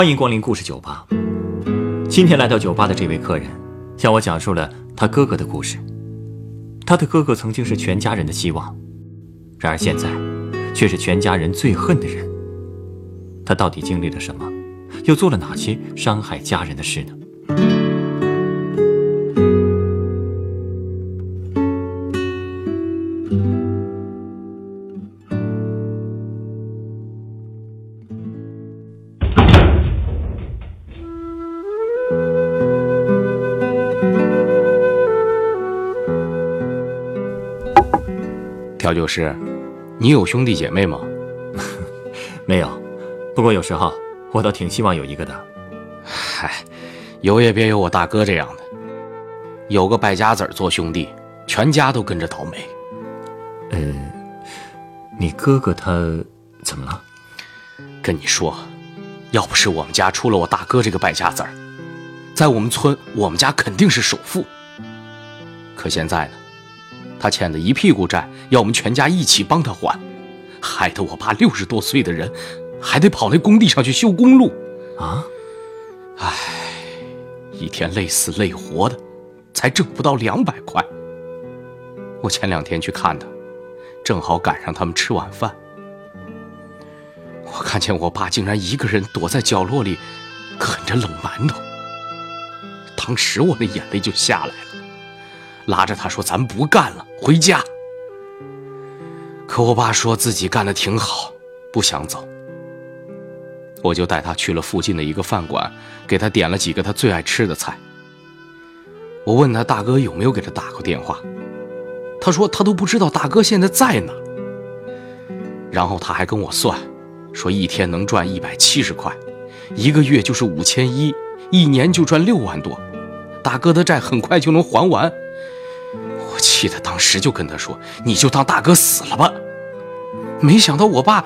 欢迎光临故事酒吧。今天来到酒吧的这位客人，向我讲述了他哥哥的故事。他的哥哥曾经是全家人的希望，然而现在，却是全家人最恨的人。他到底经历了什么，又做了哪些伤害家人的事呢？调酒师，你有兄弟姐妹吗？没有，不过有时候我倒挺希望有一个的。嗨，有也别有我大哥这样的，有个败家子儿做兄弟，全家都跟着倒霉。呃，你哥哥他怎么了？跟你说，要不是我们家出了我大哥这个败家子儿，在我们村我们家肯定是首富。可现在呢，他欠的一屁股债，要我们全家一起帮他还，害得我爸六十多岁的人，还得跑那工地上去修公路。啊，唉，一天累死累活的，才挣不到两百块。我前两天去看他，正好赶上他们吃晚饭。我看见我爸竟然一个人躲在角落里，啃着冷馒头。当时我那眼泪就下来了，拉着他说：“咱不干了，回家。”可我爸说自己干的挺好，不想走。我就带他去了附近的一个饭馆，给他点了几个他最爱吃的菜。我问他大哥有没有给他打过电话，他说他都不知道大哥现在在哪。然后他还跟我算，说一天能赚一百七十块，一个月就是五千一，一年就赚六万多，大哥的债很快就能还完。我气的当时就跟他说：“你就当大哥死了吧。”没想到我爸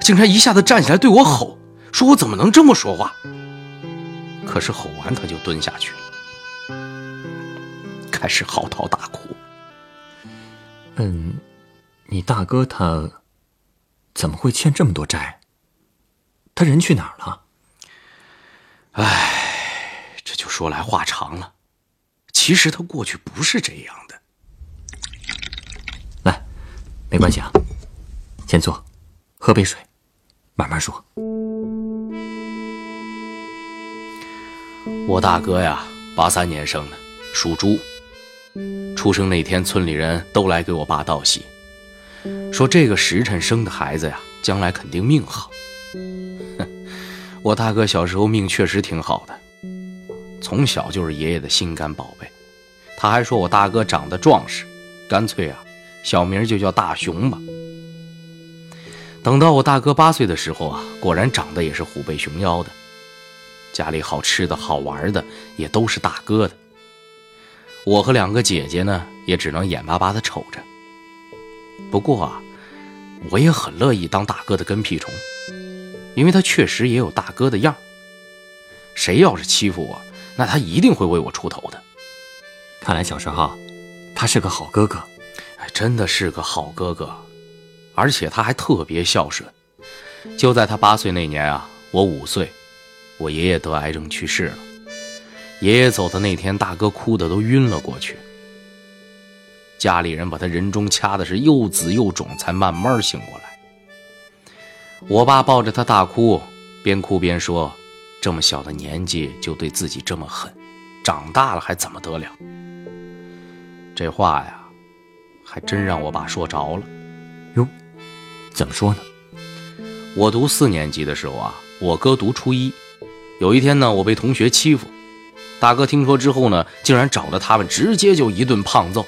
竟然一下子站起来对我吼，说我怎么能这么说话？可是吼完他就蹲下去了，开始嚎啕大哭。嗯，你大哥他怎么会欠这么多债？他人去哪儿了？唉，这就说来话长了。其实他过去不是这样的。来，没关系啊，先坐，喝杯水，慢慢说。我大哥呀，八三年生的，属猪。出生那天，村里人都来给我爸道喜，说这个时辰生的孩子呀，将来肯定命好。我大哥小时候命确实挺好的，从小就是爷爷的心肝宝贝。他还说我大哥长得壮实，干脆啊，小名就叫大熊吧。等到我大哥八岁的时候啊，果然长得也是虎背熊腰的。家里好吃的好玩的也都是大哥的。我和两个姐姐呢，也只能眼巴巴的瞅着。不过啊，我也很乐意当大哥的跟屁虫，因为他确实也有大哥的样谁要是欺负我，那他一定会为我出头的。看来小时候他是个好哥哥，真的是个好哥哥，而且他还特别孝顺。就在他八岁那年啊，我五岁，我爷爷得癌症去世了。爷爷走的那天，大哥哭的都晕了过去。家里人把他人中掐的是又紫又肿，才慢慢醒过来。我爸抱着他大哭，边哭边说：“这么小的年纪就对自己这么狠，长大了还怎么得了？”这话呀，还真让我爸说着了。哟，怎么说呢？我读四年级的时候啊，我哥读初一。有一天呢，我被同学欺负，大哥听说之后呢，竟然找着他们，直接就一顿胖揍。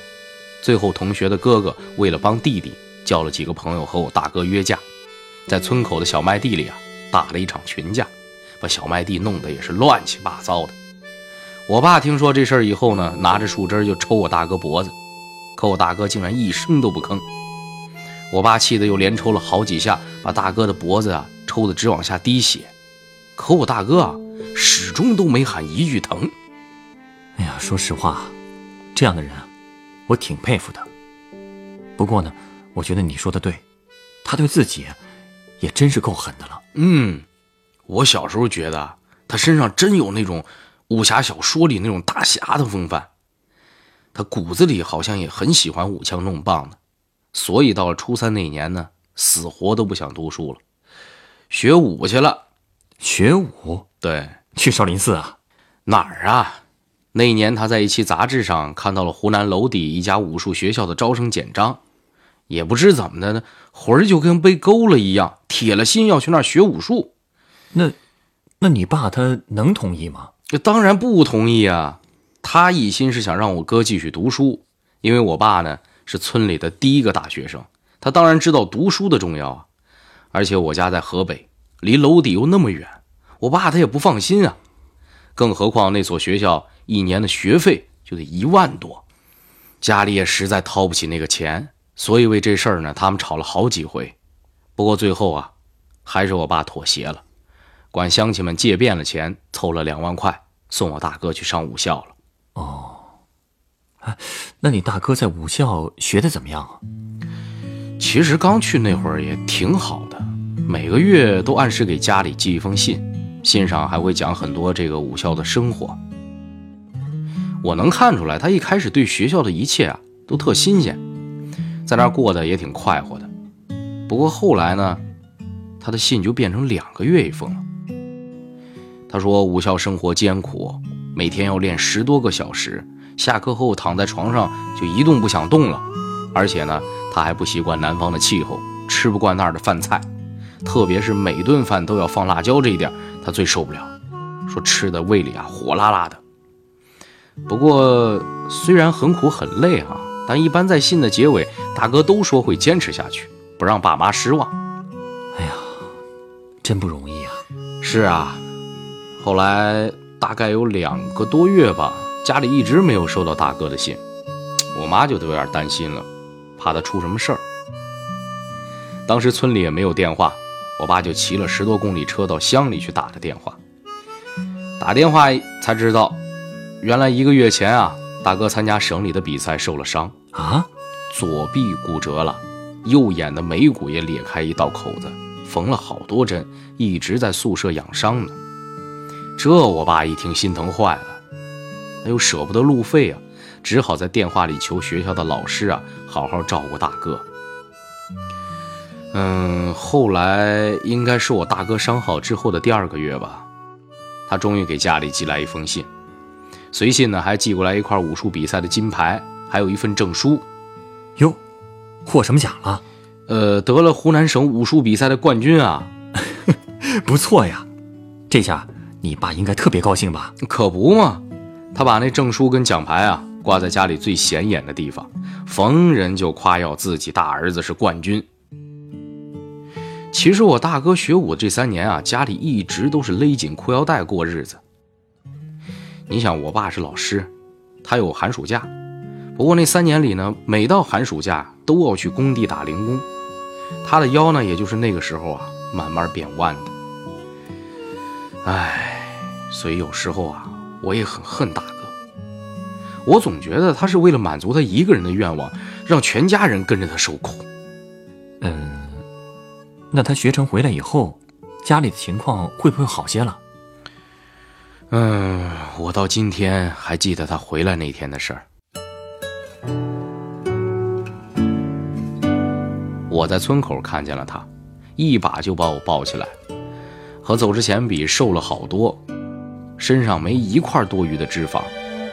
最后，同学的哥哥为了帮弟弟，叫了几个朋友和我大哥约架，在村口的小麦地里啊，打了一场群架，把小麦地弄得也是乱七八糟的。我爸听说这事儿以后呢，拿着树枝就抽我大哥脖子，可我大哥竟然一声都不吭。我爸气得又连抽了好几下，把大哥的脖子啊抽得直往下滴血。可我大哥啊，始终都没喊一句疼。哎呀，说实话，这样的人啊，我挺佩服的。不过呢，我觉得你说的对，他对自己也真是够狠的了。嗯，我小时候觉得他身上真有那种武侠小说里那种大侠的风范。他骨子里好像也很喜欢舞枪弄棒的，所以到了初三那年呢，死活都不想读书了，学武去了。学武？对，去少林寺啊？哪儿啊？那一年他在一期杂志上看到了湖南娄底一家武术学校的招生简章，也不知怎么的呢，魂儿就跟被勾了一样，铁了心要去那儿学武术。那，那你爸他能同意吗？当然不同意啊！他一心是想让我哥继续读书，因为我爸呢是村里的第一个大学生，他当然知道读书的重要啊。而且我家在河北，离娄底又那么远，我爸他也不放心啊。更何况那所学校一年的学费就得一万多，家里也实在掏不起那个钱，所以为这事儿呢，他们吵了好几回。不过最后啊，还是我爸妥协了，管乡亲们借遍了钱，凑了两万块，送我大哥去上武校了。哦，哎，那你大哥在武校学的怎么样啊？其实刚去那会儿也挺好的，每个月都按时给家里寄一封信，信上还会讲很多这个武校的生活。我能看出来，他一开始对学校的一切啊都特新鲜，在那儿过得也挺快活的。不过后来呢，他的信就变成两个月一封了。他说武校生活艰苦。每天要练十多个小时，下课后躺在床上就一动不想动了。而且呢，他还不习惯南方的气候，吃不惯那儿的饭菜，特别是每顿饭都要放辣椒这一点，他最受不了。说吃的胃里啊火辣辣的。不过虽然很苦很累啊，但一般在信的结尾，大哥都说会坚持下去，不让爸妈失望。哎呀，真不容易啊！是啊，后来。大概有两个多月吧，家里一直没有收到大哥的信，我妈就都有点担心了，怕他出什么事儿。当时村里也没有电话，我爸就骑了十多公里车到乡里去打的电话。打电话才知道，原来一个月前啊，大哥参加省里的比赛受了伤啊，左臂骨折了，右眼的眉骨也裂开一道口子，缝了好多针，一直在宿舍养伤呢。这我爸一听心疼坏了，他又舍不得路费啊，只好在电话里求学校的老师啊，好好照顾大哥。嗯，后来应该是我大哥伤好之后的第二个月吧，他终于给家里寄来一封信，随信呢还寄过来一块武术比赛的金牌，还有一份证书。哟，获什么奖了？呃，得了湖南省武术比赛的冠军啊，不错呀，这下。你爸应该特别高兴吧？可不嘛，他把那证书跟奖牌啊挂在家里最显眼的地方，逢人就夸耀自己大儿子是冠军。其实我大哥学武这三年啊，家里一直都是勒紧裤腰带过日子。你想，我爸是老师，他有寒暑假，不过那三年里呢，每到寒暑假都要去工地打零工，他的腰呢，也就是那个时候啊，慢慢变弯的。唉。所以有时候啊，我也很恨大哥。我总觉得他是为了满足他一个人的愿望，让全家人跟着他受苦。嗯，那他学成回来以后，家里的情况会不会好些了？嗯，我到今天还记得他回来那天的事儿。我在村口看见了他，一把就把我抱起来，和走之前比瘦了好多。身上没一块多余的脂肪，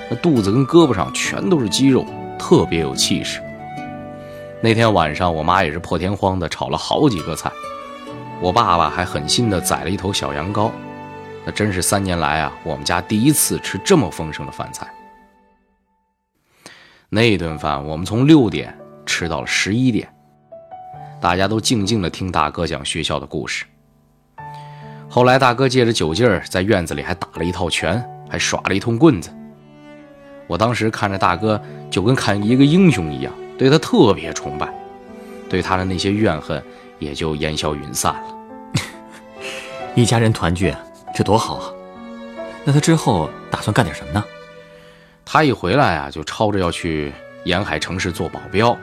那肚子跟胳膊上全都是肌肉，特别有气势。那天晚上，我妈也是破天荒的炒了好几个菜，我爸爸还狠心的宰了一头小羊羔，那真是三年来啊，我们家第一次吃这么丰盛的饭菜。那顿饭我们从六点吃到了十一点，大家都静静的听大哥讲学校的故事。后来，大哥借着酒劲儿，在院子里还打了一套拳，还耍了一通棍子。我当时看着大哥，就跟看一个英雄一样，对他特别崇拜，对他的那些怨恨也就烟消云散了。一家人团聚，这多好啊！那他之后打算干点什么呢？他一回来啊，就吵着要去沿海城市做保镖。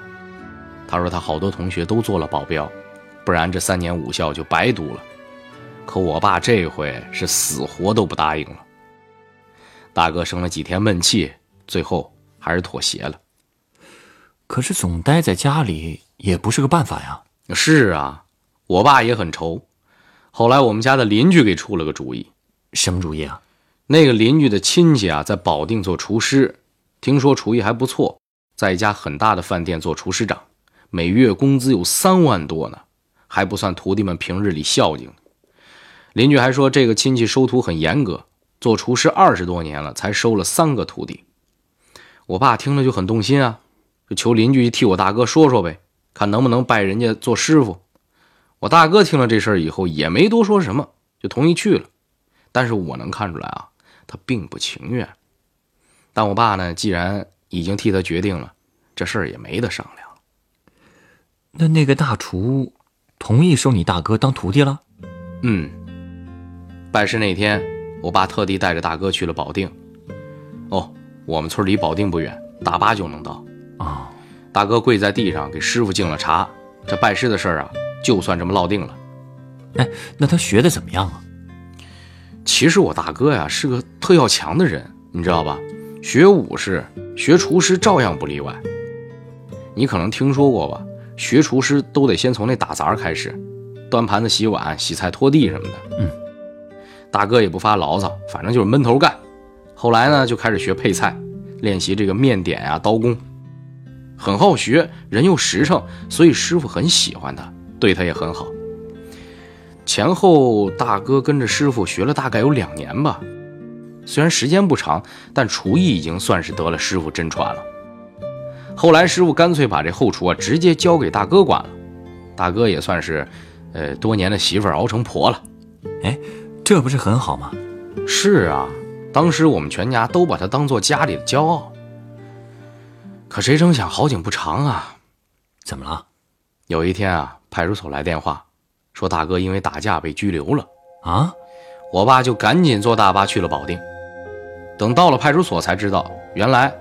他说他好多同学都做了保镖，不然这三年武校就白读了。可我爸这回是死活都不答应了。大哥生了几天闷气，最后还是妥协了。可是总待在家里也不是个办法呀。是啊，我爸也很愁。后来我们家的邻居给出了个主意。什么主意啊？那个邻居的亲戚啊，在保定做厨师，听说厨艺还不错，在一家很大的饭店做厨师长，每月工资有三万多呢，还不算徒弟们平日里孝敬。邻居还说，这个亲戚收徒很严格，做厨师二十多年了，才收了三个徒弟。我爸听了就很动心啊，就求邻居替我大哥说说呗，看能不能拜人家做师傅。我大哥听了这事儿以后，也没多说什么，就同意去了。但是我能看出来啊。他并不情愿，但我爸呢，既然已经替他决定了，这事儿也没得商量。那那个大厨同意收你大哥当徒弟了？嗯。拜师那天，我爸特地带着大哥去了保定。哦，我们村离保定不远，大巴就能到。啊，大哥跪在地上给师傅敬了茶，这拜师的事儿啊，就算这么落定了。哎，那他学的怎么样啊？其实我大哥呀是个特要强的人，你知道吧？学武士、学厨师照样不例外。你可能听说过吧？学厨师都得先从那打杂开始，端盘子、洗碗、洗菜、拖地什么的。嗯，大哥也不发牢骚，反正就是闷头干。后来呢，就开始学配菜，练习这个面点啊、刀工，很好学，人又实诚，所以师傅很喜欢他，对他也很好。前后大哥跟着师傅学了大概有两年吧，虽然时间不长，但厨艺已经算是得了师傅真传了。后来师傅干脆把这后厨啊直接交给大哥管了，大哥也算是，呃，多年的媳妇熬成婆了。哎，这不是很好吗？是啊，当时我们全家都把他当做家里的骄傲。可谁成想好景不长啊？怎么了？有一天啊，派出所来电话。说大哥因为打架被拘留了啊！我爸就赶紧坐大巴去了保定。等到了派出所才知道，原来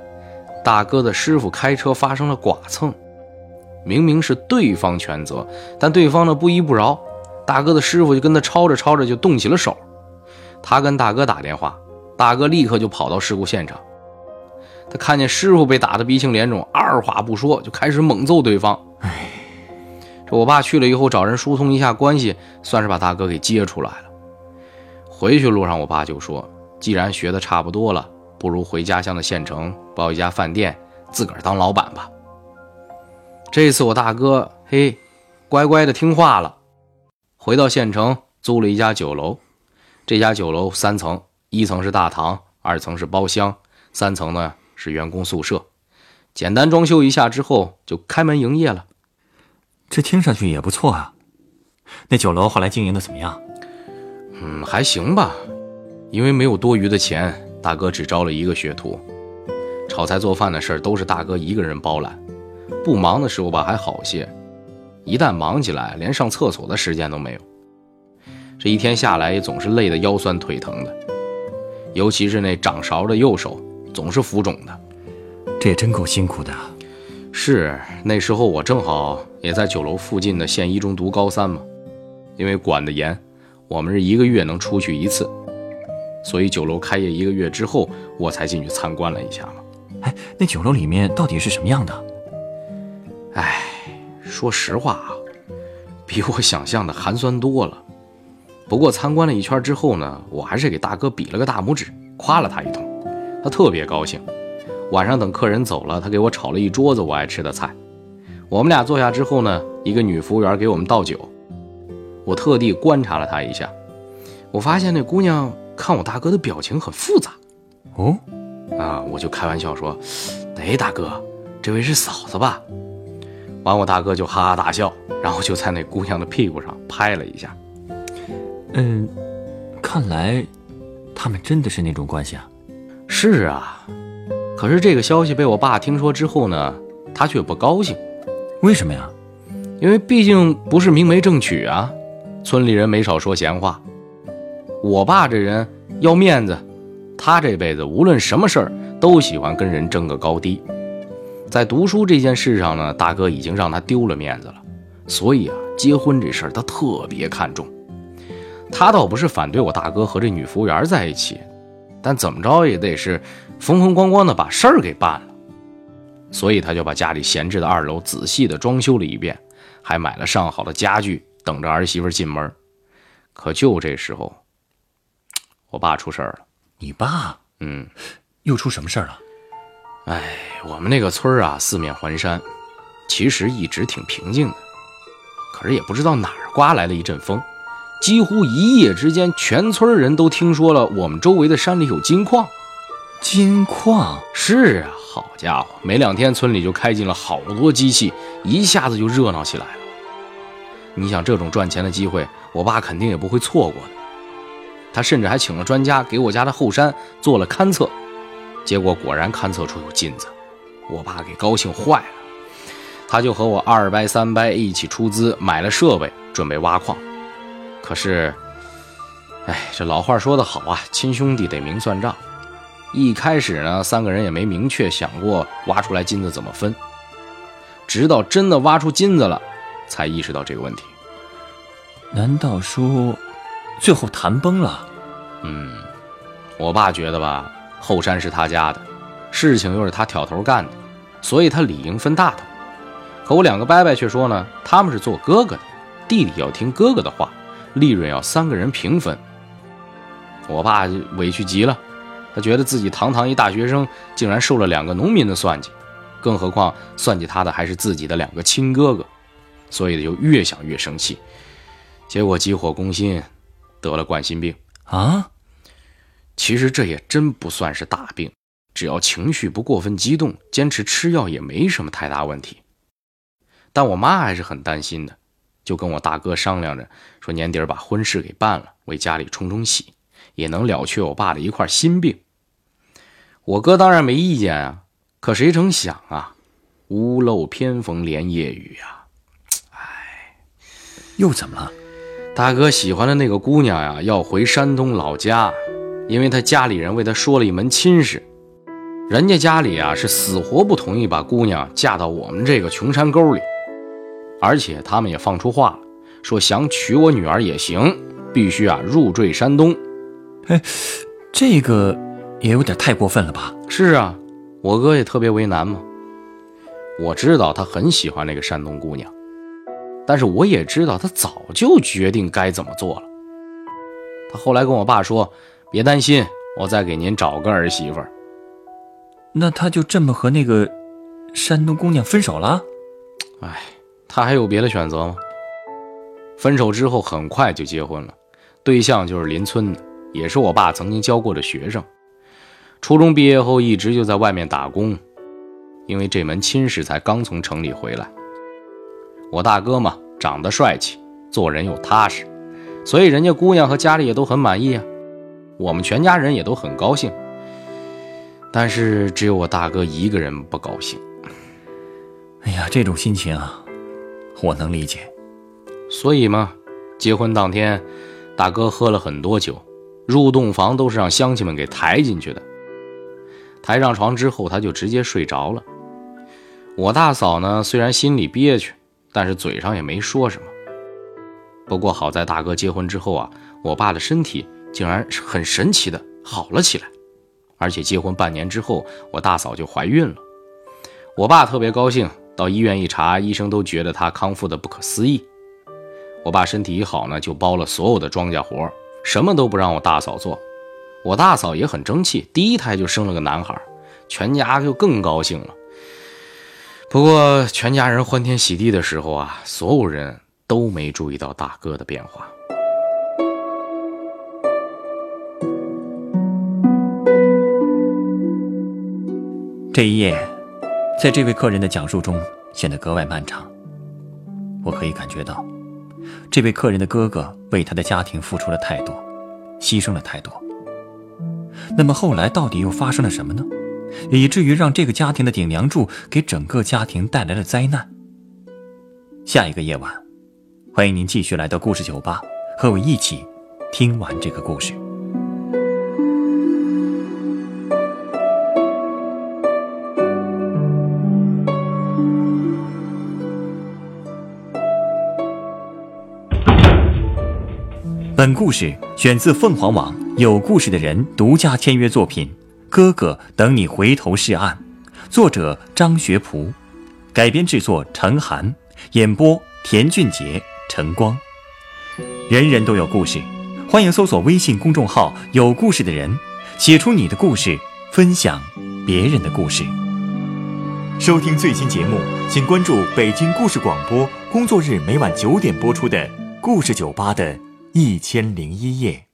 大哥的师傅开车发生了剐蹭，明明是对方全责，但对方呢不依不饶，大哥的师傅就跟他吵着吵着就动起了手。他跟大哥打电话，大哥立刻就跑到事故现场。他看见师傅被打得鼻青脸肿，二话不说就开始猛揍对方。哎。这我爸去了以后，找人疏通一下关系，算是把大哥给接出来了。回去路上，我爸就说：“既然学的差不多了，不如回家乡的县城包一家饭店，自个儿当老板吧。”这次我大哥嘿，乖乖的听话了，回到县城租了一家酒楼。这家酒楼三层，一层是大堂，二层是包厢，三层呢是员工宿舍。简单装修一下之后，就开门营业了。这听上去也不错啊，那酒楼后来经营的怎么样？嗯，还行吧。因为没有多余的钱，大哥只招了一个学徒，炒菜做饭的事儿都是大哥一个人包揽。不忙的时候吧还好些，一旦忙起来，连上厕所的时间都没有。这一天下来也总是累得腰酸腿疼的，尤其是那掌勺的右手总是浮肿的。这也真够辛苦的。是那时候我正好也在酒楼附近的县一中读高三嘛，因为管得严，我们是一个月能出去一次，所以酒楼开业一个月之后，我才进去参观了一下嘛。哎，那酒楼里面到底是什么样的？哎，说实话啊，比我想象的寒酸多了。不过参观了一圈之后呢，我还是给大哥比了个大拇指，夸了他一通，他特别高兴。晚上等客人走了，他给我炒了一桌子我爱吃的菜。我们俩坐下之后呢，一个女服务员给我们倒酒。我特地观察了她一下，我发现那姑娘看我大哥的表情很复杂。哦，啊，我就开玩笑说：“哎，大哥，这位是嫂子吧？”完，我大哥就哈哈大笑，然后就在那姑娘的屁股上拍了一下。嗯，看来他们真的是那种关系啊。是啊。可是这个消息被我爸听说之后呢，他却不高兴。为什么呀？因为毕竟不是明媒正娶啊。村里人没少说闲话。我爸这人要面子，他这辈子无论什么事儿都喜欢跟人争个高低。在读书这件事上呢，大哥已经让他丢了面子了，所以啊，结婚这事儿他特别看重。他倒不是反对我大哥和这女服务员在一起，但怎么着也得是风风光光的把事儿给办了。所以他就把家里闲置的二楼仔细的装修了一遍，还买了上好的家具，等着儿媳妇进门。可就这时候，我爸出事儿了。你爸？嗯，又出什么事儿了？哎，我们那个村儿啊，四面环山，其实一直挺平静的。可是也不知道哪儿刮来了一阵风，几乎一夜之间，全村人都听说了我们周围的山里有金矿。金矿？是啊，好家伙，没两天村里就开进了好多机器，一下子就热闹起来了。你想这种赚钱的机会，我爸肯定也不会错过的。他甚至还请了专家给我家的后山做了勘测，结果果然勘测出有金子，我爸给高兴坏了。他就和我二伯三伯一起出资买了设备，准备挖矿。可是，哎，这老话说得好啊，亲兄弟得明算账。一开始呢，三个人也没明确想过挖出来金子怎么分，直到真的挖出金子了，才意识到这个问题。难道说，最后谈崩了？嗯，我爸觉得吧，后山是他家的，事情又是他挑头干的，所以他理应分大头。可我两个伯伯却说呢，他们是做哥哥的，弟弟要听哥哥的话，利润要三个人平分。我爸委屈极了。他觉得自己堂堂一大学生，竟然受了两个农民的算计，更何况算计他的还是自己的两个亲哥哥，所以就越想越生气，结果急火攻心，得了冠心病啊！其实这也真不算是大病，只要情绪不过分激动，坚持吃药也没什么太大问题。但我妈还是很担心的，就跟我大哥商量着，说年底把婚事给办了，为家里冲冲喜。也能了却我爸的一块心病。我哥当然没意见啊，可谁成想啊，屋漏偏逢连夜雨呀！哎，又怎么了？大哥喜欢的那个姑娘呀，要回山东老家，因为他家里人为他说了一门亲事，人家家里啊是死活不同意把姑娘嫁到我们这个穷山沟里，而且他们也放出话了，说想娶我女儿也行，必须啊入赘山东。哎，这个也有点太过分了吧？是啊，我哥也特别为难嘛。我知道他很喜欢那个山东姑娘，但是我也知道他早就决定该怎么做了。他后来跟我爸说：“别担心，我再给您找个儿媳妇。”那他就这么和那个山东姑娘分手了？哎，他还有别的选择吗？分手之后很快就结婚了，对象就是邻村的。也是我爸曾经教过的学生，初中毕业后一直就在外面打工，因为这门亲事才刚从城里回来。我大哥嘛，长得帅气，做人又踏实，所以人家姑娘和家里也都很满意啊。我们全家人也都很高兴，但是只有我大哥一个人不高兴。哎呀，这种心情啊，我能理解。所以嘛，结婚当天，大哥喝了很多酒。入洞房都是让乡亲们给抬进去的，抬上床之后，他就直接睡着了。我大嫂呢，虽然心里憋屈，但是嘴上也没说什么。不过好在大哥结婚之后啊，我爸的身体竟然很神奇的好了起来，而且结婚半年之后，我大嫂就怀孕了。我爸特别高兴，到医院一查，医生都觉得他康复的不可思议。我爸身体一好呢，就包了所有的庄稼活。什么都不让我大嫂做，我大嫂也很争气，第一胎就生了个男孩，全家就更高兴了。不过全家人欢天喜地的时候啊，所有人都没注意到大哥的变化。这一夜，在这位客人的讲述中显得格外漫长。我可以感觉到。这位客人的哥哥为他的家庭付出了太多，牺牲了太多。那么后来到底又发生了什么呢？以至于让这个家庭的顶梁柱给整个家庭带来了灾难。下一个夜晚，欢迎您继续来到故事酒吧，和我一起听完这个故事。本故事选自凤凰网有故事的人独家签约作品《哥哥等你回头是岸》，作者张学仆，改编制作陈寒，演播田俊杰、陈光。人人都有故事，欢迎搜索微信公众号“有故事的人”，写出你的故事，分享别人的故事。收听最新节目，请关注北京故事广播，工作日每晚九点播出的《故事酒吧》的。一千零一夜。